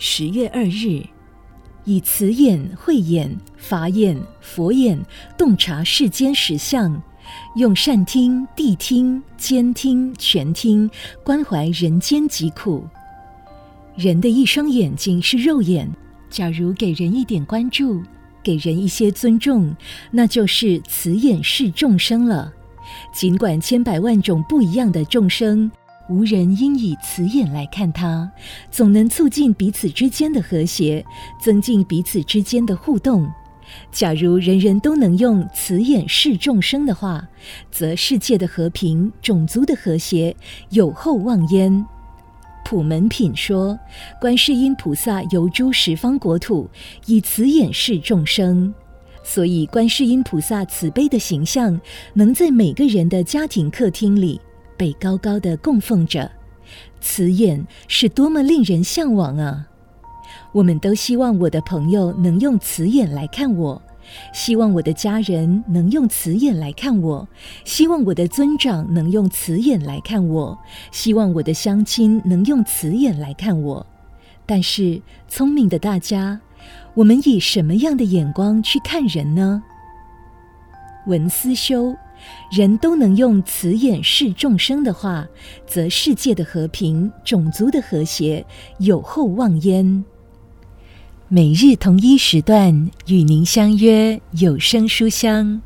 十月二日，以慈眼、慧眼、法眼、佛眼洞察世间实相，用善听、谛听、兼听、全听关怀人间疾苦。人的一双眼睛是肉眼，假如给人一点关注，给人一些尊重，那就是慈眼视众生了。尽管千百万种不一样的众生，无人应以慈眼来看他，总能促进彼此之间的和谐，增进彼此之间的互动。假如人人都能用慈眼视众生的话，则世界的和平、种族的和谐有后望焉。普门品说，观世音菩萨游诸十方国土，以慈眼视众生。所以，观世音菩萨慈悲的形象，能在每个人的家庭客厅里被高高的供奉着。慈眼是多么令人向往啊！我们都希望我的朋友能用慈眼来看我，希望我的家人能用慈眼来看我，希望我的尊长能用慈眼来看我，希望我的乡亲能用慈眼来看我。但是，聪明的大家。我们以什么样的眼光去看人呢？文思修，人都能用慈眼视众生的话，则世界的和平、种族的和谐有厚望焉。每日同一时段与您相约有声书香。